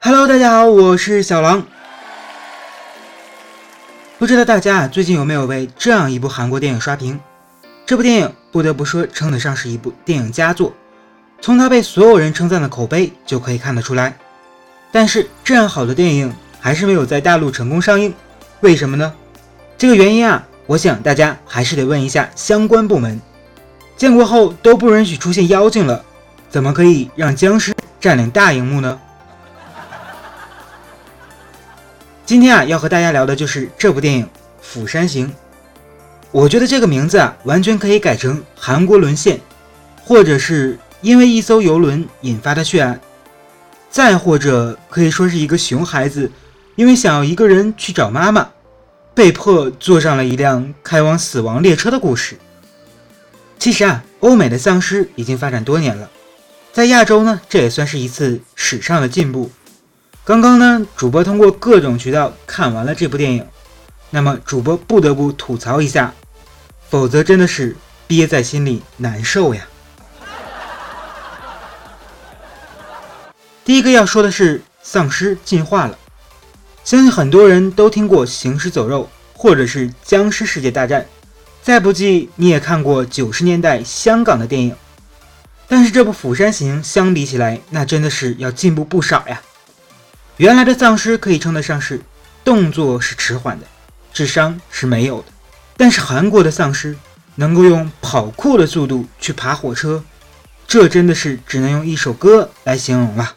Hello，大家好，我是小狼。不知道大家啊最近有没有为这样一部韩国电影刷屏？这部电影不得不说称得上是一部电影佳作，从它被所有人称赞的口碑就可以看得出来。但是这样好的电影还是没有在大陆成功上映，为什么呢？这个原因啊，我想大家还是得问一下相关部门。建国后都不允许出现妖精了，怎么可以让僵尸占领大荧幕呢？今天啊，要和大家聊的就是这部电影《釜山行》。我觉得这个名字啊，完全可以改成“韩国沦陷”，或者是因为一艘游轮引发的血案，再或者可以说是一个熊孩子因为想要一个人去找妈妈，被迫坐上了一辆开往死亡列车的故事。其实啊，欧美的丧尸已经发展多年了，在亚洲呢，这也算是一次史上的进步。刚刚呢，主播通过各种渠道看完了这部电影，那么主播不得不吐槽一下，否则真的是憋在心里难受呀。第一个要说的是丧尸进化了，相信很多人都听过《行尸走肉》或者是《僵尸世界大战》，再不济你也看过九十年代香港的电影，但是这部《釜山行》相比起来，那真的是要进步不少呀。原来的丧尸可以称得上是动作是迟缓的，智商是没有的。但是韩国的丧尸能够用跑酷的速度去爬火车，这真的是只能用一首歌来形容了。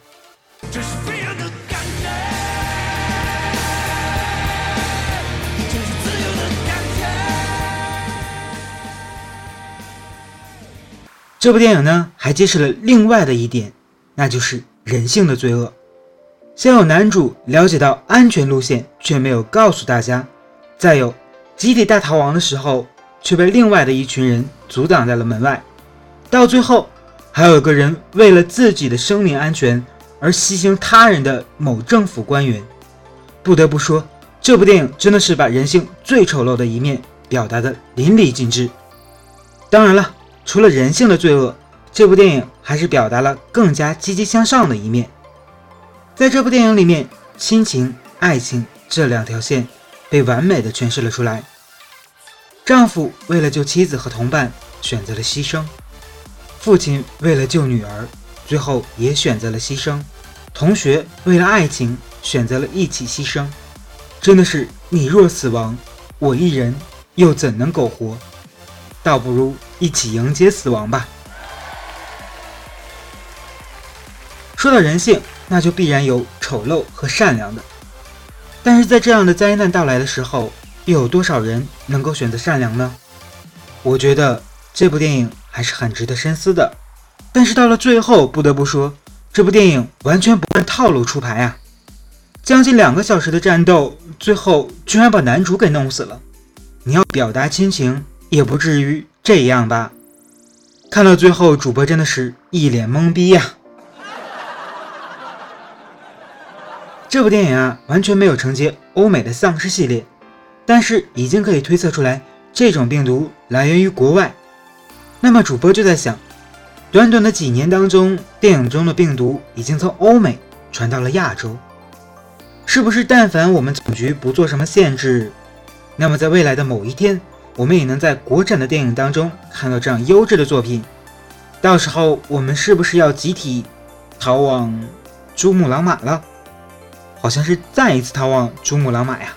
这部电影呢，还揭示了另外的一点，那就是人性的罪恶。先有男主了解到安全路线，却没有告诉大家；再有集体大逃亡的时候，却被另外的一群人阻挡在了门外；到最后，还有个人为了自己的生命安全而牺牲他人的某政府官员。不得不说，这部电影真的是把人性最丑陋的一面表达的淋漓尽致。当然了，除了人性的罪恶，这部电影还是表达了更加积极向上的一面。在这部电影里面，亲情、爱情这两条线被完美的诠释了出来。丈夫为了救妻子和同伴选择了牺牲，父亲为了救女儿，最后也选择了牺牲。同学为了爱情选择了一起牺牲，真的是你若死亡，我一人又怎能苟活？倒不如一起迎接死亡吧。说到人性。那就必然有丑陋和善良的，但是在这样的灾难到来的时候，又有多少人能够选择善良呢？我觉得这部电影还是很值得深思的。但是到了最后，不得不说，这部电影完全不按套路出牌啊！将近两个小时的战斗，最后居然把男主给弄死了。你要表达亲情，也不至于这样吧？看到最后，主播真的是一脸懵逼呀！这部电影啊，完全没有承接欧美的丧尸系列，但是已经可以推测出来，这种病毒来源于国外。那么主播就在想，短短的几年当中，电影中的病毒已经从欧美传到了亚洲，是不是？但凡我们总局不做什么限制，那么在未来的某一天，我们也能在国产的电影当中看到这样优质的作品。到时候我们是不是要集体逃往珠穆朗玛了？好像是再一次逃往珠穆朗玛呀。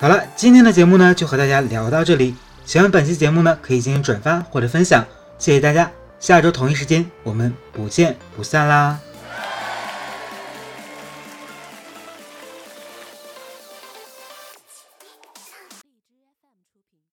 好了，今天的节目呢就和大家聊到这里。喜欢本期节目呢，可以进行转发或者分享，谢谢大家。下周同一时间我们不见不散啦！